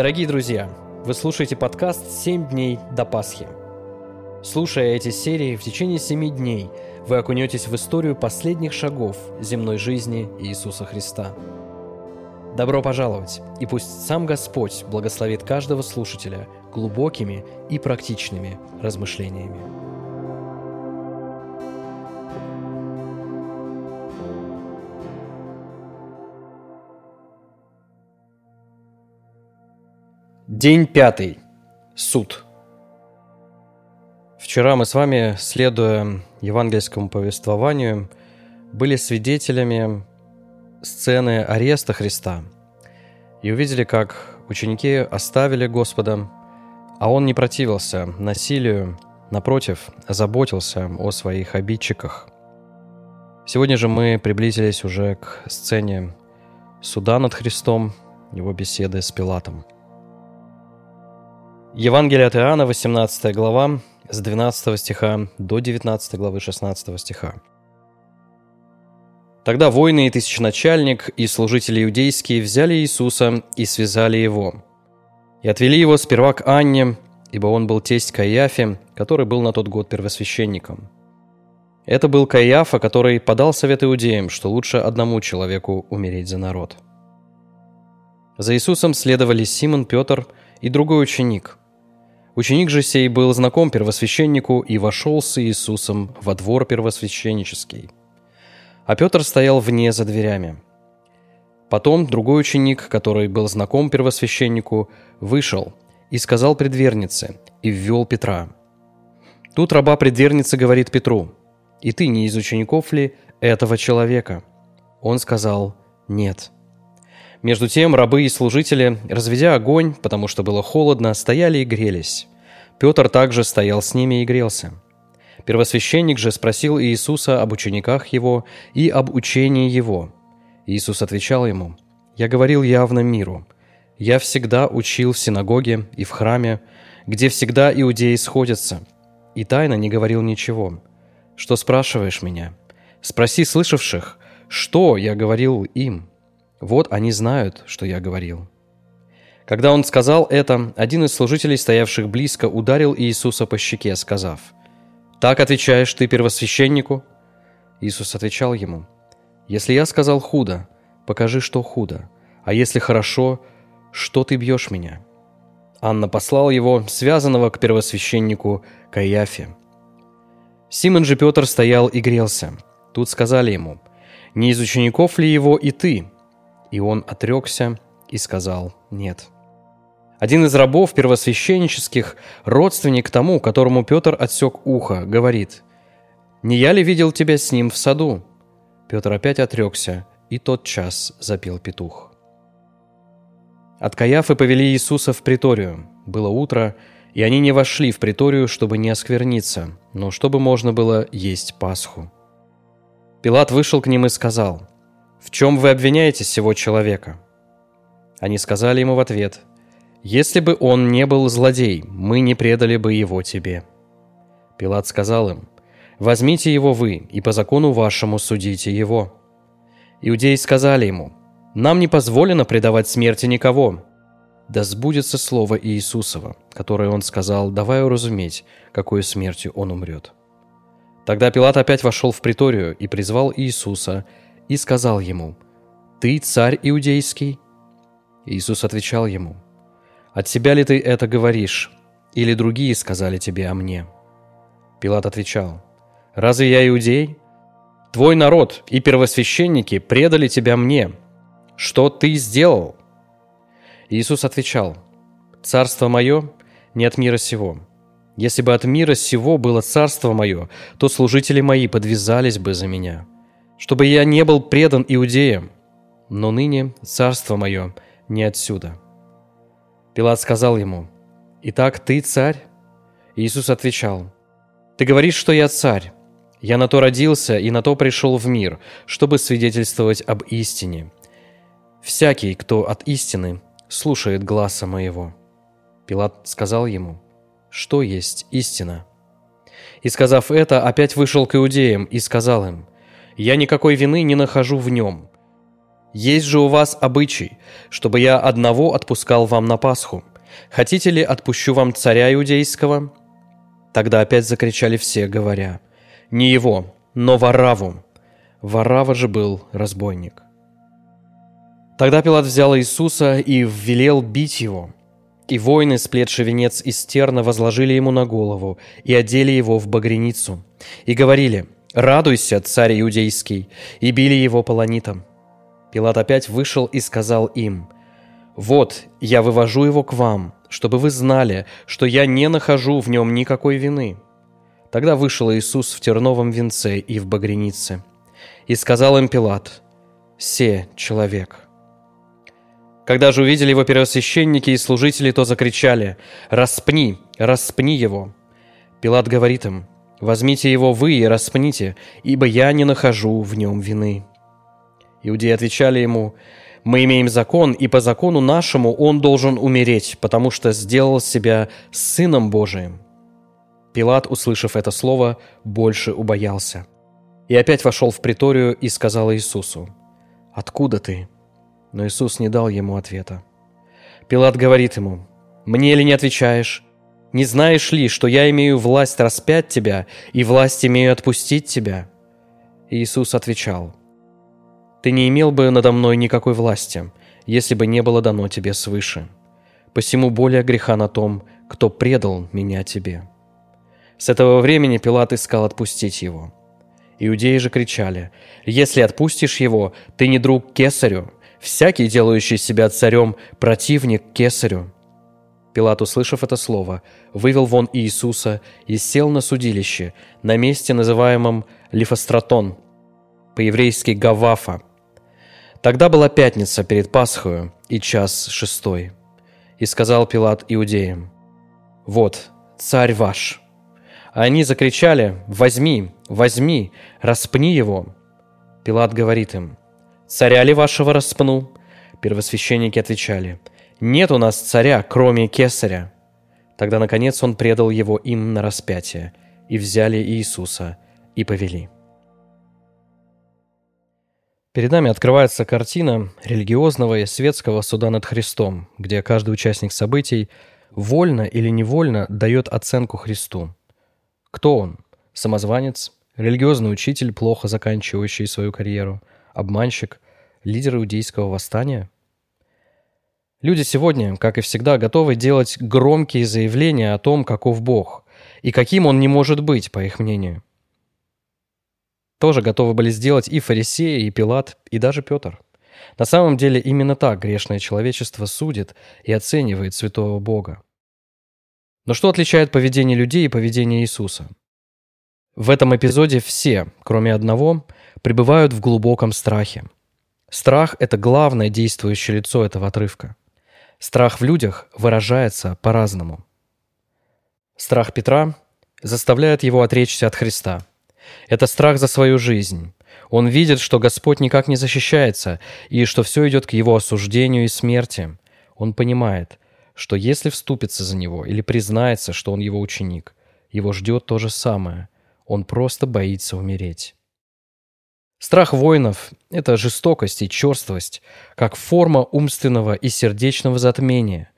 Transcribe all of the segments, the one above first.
Дорогие друзья, вы слушаете подкаст «7 дней до Пасхи». Слушая эти серии, в течение семи дней вы окунетесь в историю последних шагов земной жизни Иисуса Христа. Добро пожаловать, и пусть сам Господь благословит каждого слушателя глубокими и практичными размышлениями. День пятый. Суд. Вчера мы с вами, следуя евангельскому повествованию, были свидетелями сцены ареста Христа и увидели, как ученики оставили Господа, а Он не противился насилию, напротив, заботился о своих обидчиках. Сегодня же мы приблизились уже к сцене суда над Христом, его беседы с Пилатом – Евангелие от Иоанна, 18 глава, с 12 стиха до 19 главы 16 стиха. Тогда воины и тысяченачальник и служители иудейские взяли Иисуса и связали его. И отвели его сперва к Анне, ибо он был тесть Каиафе, который был на тот год первосвященником. Это был Каиафа, который подал совет иудеям, что лучше одному человеку умереть за народ. За Иисусом следовали Симон, Петр и другой ученик – Ученик же сей был знаком первосвященнику и вошел с Иисусом во двор первосвященнический. А Петр стоял вне за дверями. Потом другой ученик, который был знаком первосвященнику, вышел и сказал предвернице, и ввел Петра. Тут раба предверницы говорит Петру, «И ты не из учеников ли этого человека?» Он сказал, «Нет». Между тем рабы и служители, разведя огонь, потому что было холодно, стояли и грелись. Петр также стоял с ними и грелся. Первосвященник же спросил Иисуса об учениках его и об учении его. Иисус отвечал ему, «Я говорил явно миру. Я всегда учил в синагоге и в храме, где всегда иудеи сходятся, и тайно не говорил ничего. Что спрашиваешь меня? Спроси слышавших, что я говорил им». Вот они знают, что я говорил». Когда он сказал это, один из служителей, стоявших близко, ударил Иисуса по щеке, сказав, «Так отвечаешь ты первосвященнику?» Иисус отвечал ему, «Если я сказал худо, покажи, что худо, а если хорошо, что ты бьешь меня?» Анна послал его, связанного к первосвященнику Каиафе. Симон же Петр стоял и грелся. Тут сказали ему, «Не из учеников ли его и ты?» И он отрекся и сказал «нет». Один из рабов первосвященнических, родственник тому, которому Петр отсек ухо, говорит «Не я ли видел тебя с ним в саду?» Петр опять отрекся, и тот час запел петух. От Каяфы повели Иисуса в приторию. Было утро, и они не вошли в приторию, чтобы не оскверниться, но чтобы можно было есть Пасху. Пилат вышел к ним и сказал, «В чем вы обвиняете сего человека?» Они сказали ему в ответ, «Если бы он не был злодей, мы не предали бы его тебе». Пилат сказал им, «Возьмите его вы, и по закону вашему судите его». Иудеи сказали ему, «Нам не позволено предавать смерти никого». Да сбудется слово Иисусова, которое он сказал, давая уразуметь, какой смертью он умрет. Тогда Пилат опять вошел в приторию и призвал Иисуса и сказал ему, «Ты царь иудейский?» Иисус отвечал ему, «От себя ли ты это говоришь, или другие сказали тебе о мне?» Пилат отвечал, «Разве я иудей? Твой народ и первосвященники предали тебя мне. Что ты сделал?» Иисус отвечал, «Царство мое не от мира сего. Если бы от мира сего было царство мое, то служители мои подвязались бы за меня, чтобы я не был предан иудеям. Но ныне царство мое не отсюда». Пилат сказал ему, «Итак, ты царь?» Иисус отвечал, «Ты говоришь, что я царь. Я на то родился и на то пришел в мир, чтобы свидетельствовать об истине. Всякий, кто от истины, слушает гласа моего». Пилат сказал ему, «Что есть истина?» И, сказав это, опять вышел к иудеям и сказал им, я никакой вины не нахожу в нем. Есть же у вас обычай, чтобы я одного отпускал вам на Пасху. Хотите ли, отпущу вам царя иудейского?» Тогда опять закричали все, говоря, «Не его, но Вараву». Варава же был разбойник. Тогда Пилат взял Иисуса и велел бить его. И воины, сплетши венец из терна, возложили ему на голову и одели его в багреницу. И говорили, «Радуйся, царь иудейский!» и били его полонитом. Пилат опять вышел и сказал им, «Вот, я вывожу его к вам, чтобы вы знали, что я не нахожу в нем никакой вины». Тогда вышел Иисус в терновом венце и в багренице. И сказал им Пилат, «Се человек». Когда же увидели его первосвященники и служители, то закричали, «Распни, распни его!» Пилат говорит им, «Возьмите его вы и распните, ибо я не нахожу в нем вины». Иудеи отвечали ему, «Мы имеем закон, и по закону нашему он должен умереть, потому что сделал себя Сыном Божиим». Пилат, услышав это слово, больше убоялся. И опять вошел в приторию и сказал Иисусу, «Откуда ты?» Но Иисус не дал ему ответа. Пилат говорит ему, «Мне ли не отвечаешь? Не знаешь ли, что я имею власть распять тебя и власть имею отпустить тебя?» Иисус отвечал, ты не имел бы надо мной никакой власти, если бы не было дано тебе свыше. Посему более греха на том, кто предал меня тебе». С этого времени Пилат искал отпустить его. Иудеи же кричали, «Если отпустишь его, ты не друг кесарю. Всякий, делающий себя царем, противник кесарю». Пилат, услышав это слово, вывел вон Иисуса и сел на судилище, на месте, называемом Лифостратон, по-еврейски Гавафа, Тогда была пятница перед Пасхою и час шестой. И сказал Пилат иудеям, «Вот, царь ваш». Они закричали, «Возьми, возьми, распни его». Пилат говорит им, «Царя ли вашего распну?» Первосвященники отвечали, «Нет у нас царя, кроме кесаря». Тогда, наконец, он предал его им на распятие, и взяли Иисуса и повели. Перед нами открывается картина религиозного и светского суда над Христом, где каждый участник событий вольно или невольно дает оценку Христу. Кто он? Самозванец? Религиозный учитель, плохо заканчивающий свою карьеру? Обманщик? Лидер иудейского восстания? Люди сегодня, как и всегда, готовы делать громкие заявления о том, каков Бог, и каким он не может быть, по их мнению – тоже готовы были сделать и фарисеи, и Пилат, и даже Петр. На самом деле именно так грешное человечество судит и оценивает святого Бога. Но что отличает поведение людей и поведение Иисуса? В этом эпизоде все, кроме одного, пребывают в глубоком страхе. Страх – это главное действующее лицо этого отрывка. Страх в людях выражается по-разному. Страх Петра заставляет его отречься от Христа – это страх за свою жизнь. Он видит, что Господь никак не защищается, и что все идет к его осуждению и смерти. Он понимает, что если вступится за него или признается, что он его ученик, его ждет то же самое. Он просто боится умереть. Страх воинов – это жестокость и черствость, как форма умственного и сердечного затмения.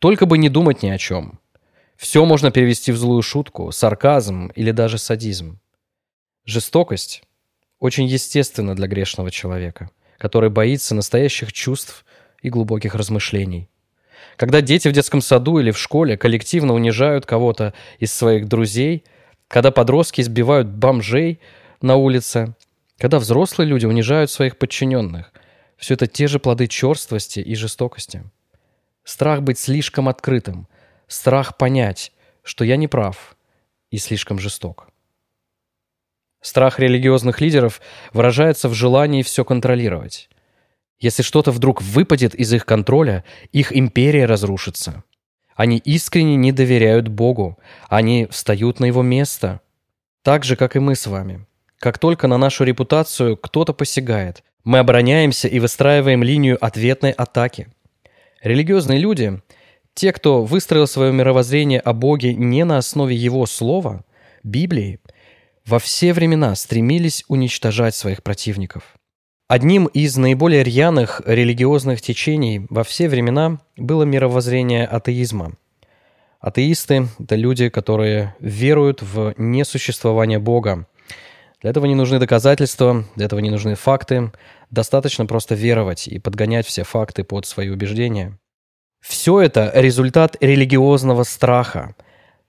Только бы не думать ни о чем. Все можно перевести в злую шутку, сарказм или даже садизм. Жестокость очень естественна для грешного человека, который боится настоящих чувств и глубоких размышлений. Когда дети в детском саду или в школе коллективно унижают кого-то из своих друзей, когда подростки избивают бомжей на улице, когда взрослые люди унижают своих подчиненных, все это те же плоды черствости и жестокости. Страх быть слишком открытым, страх понять, что я не прав и слишком жесток. Страх религиозных лидеров выражается в желании все контролировать. Если что-то вдруг выпадет из их контроля, их империя разрушится. Они искренне не доверяют Богу, они встают на его место. Так же, как и мы с вами. Как только на нашу репутацию кто-то посягает, мы обороняемся и выстраиваем линию ответной атаки. Религиозные люди, те, кто выстроил свое мировоззрение о Боге не на основе Его Слова, Библии, во все времена стремились уничтожать своих противников. Одним из наиболее рьяных религиозных течений во все времена было мировоззрение атеизма. Атеисты – это люди, которые веруют в несуществование Бога. Для этого не нужны доказательства, для этого не нужны факты. Достаточно просто веровать и подгонять все факты под свои убеждения. Все это результат религиозного страха,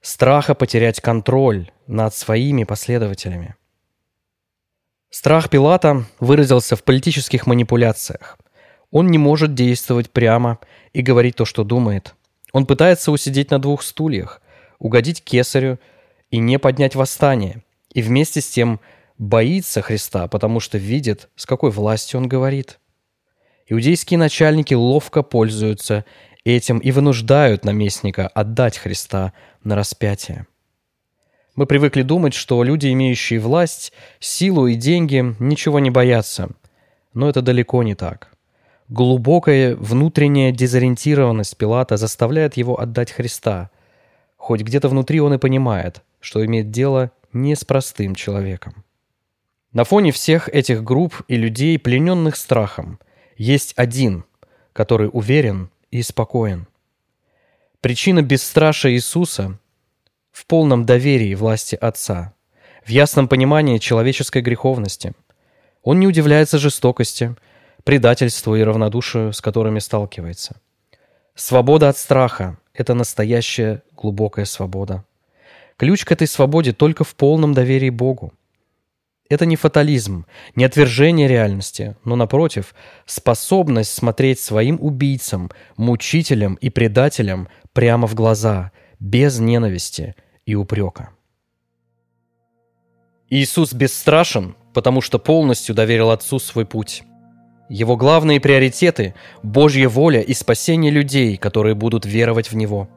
страха потерять контроль над своими последователями – Страх Пилата выразился в политических манипуляциях. Он не может действовать прямо и говорить то, что думает. Он пытается усидеть на двух стульях, угодить кесарю и не поднять восстание. И вместе с тем боится Христа, потому что видит, с какой властью он говорит. Иудейские начальники ловко пользуются этим и вынуждают наместника отдать Христа на распятие. Мы привыкли думать, что люди, имеющие власть, силу и деньги, ничего не боятся. Но это далеко не так. Глубокая внутренняя дезориентированность Пилата заставляет его отдать Христа. Хоть где-то внутри он и понимает, что имеет дело не с простым человеком. На фоне всех этих групп и людей, плененных страхом, есть один, который уверен и спокоен. Причина бесстрашия Иисуса в полном доверии власти Отца, в ясном понимании человеческой греховности. Он не удивляется жестокости, предательству и равнодушию, с которыми сталкивается. Свобода от страха – это настоящая глубокая свобода. Ключ к этой свободе только в полном доверии Богу. Это не фатализм, не отвержение реальности, но, напротив, способность смотреть своим убийцам, мучителям и предателям прямо в глаза – без ненависти и упрека. Иисус бесстрашен, потому что полностью доверил Отцу свой путь. Его главные приоритеты – Божья воля и спасение людей, которые будут веровать в Него.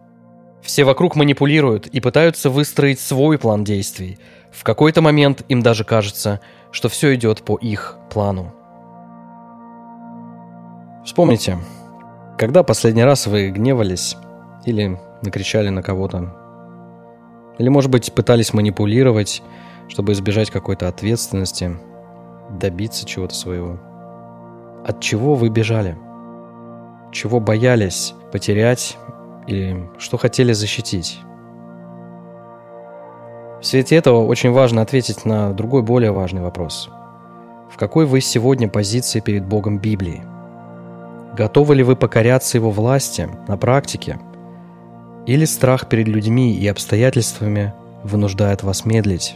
Все вокруг манипулируют и пытаются выстроить свой план действий. В какой-то момент им даже кажется, что все идет по их плану. Вспомните, когда последний раз вы гневались или накричали на кого-то. Или, может быть, пытались манипулировать, чтобы избежать какой-то ответственности, добиться чего-то своего. От чего вы бежали? Чего боялись потерять или что хотели защитить? В свете этого очень важно ответить на другой более важный вопрос. В какой вы сегодня позиции перед Богом Библии? Готовы ли вы покоряться Его власти на практике – или страх перед людьми и обстоятельствами вынуждает вас медлить?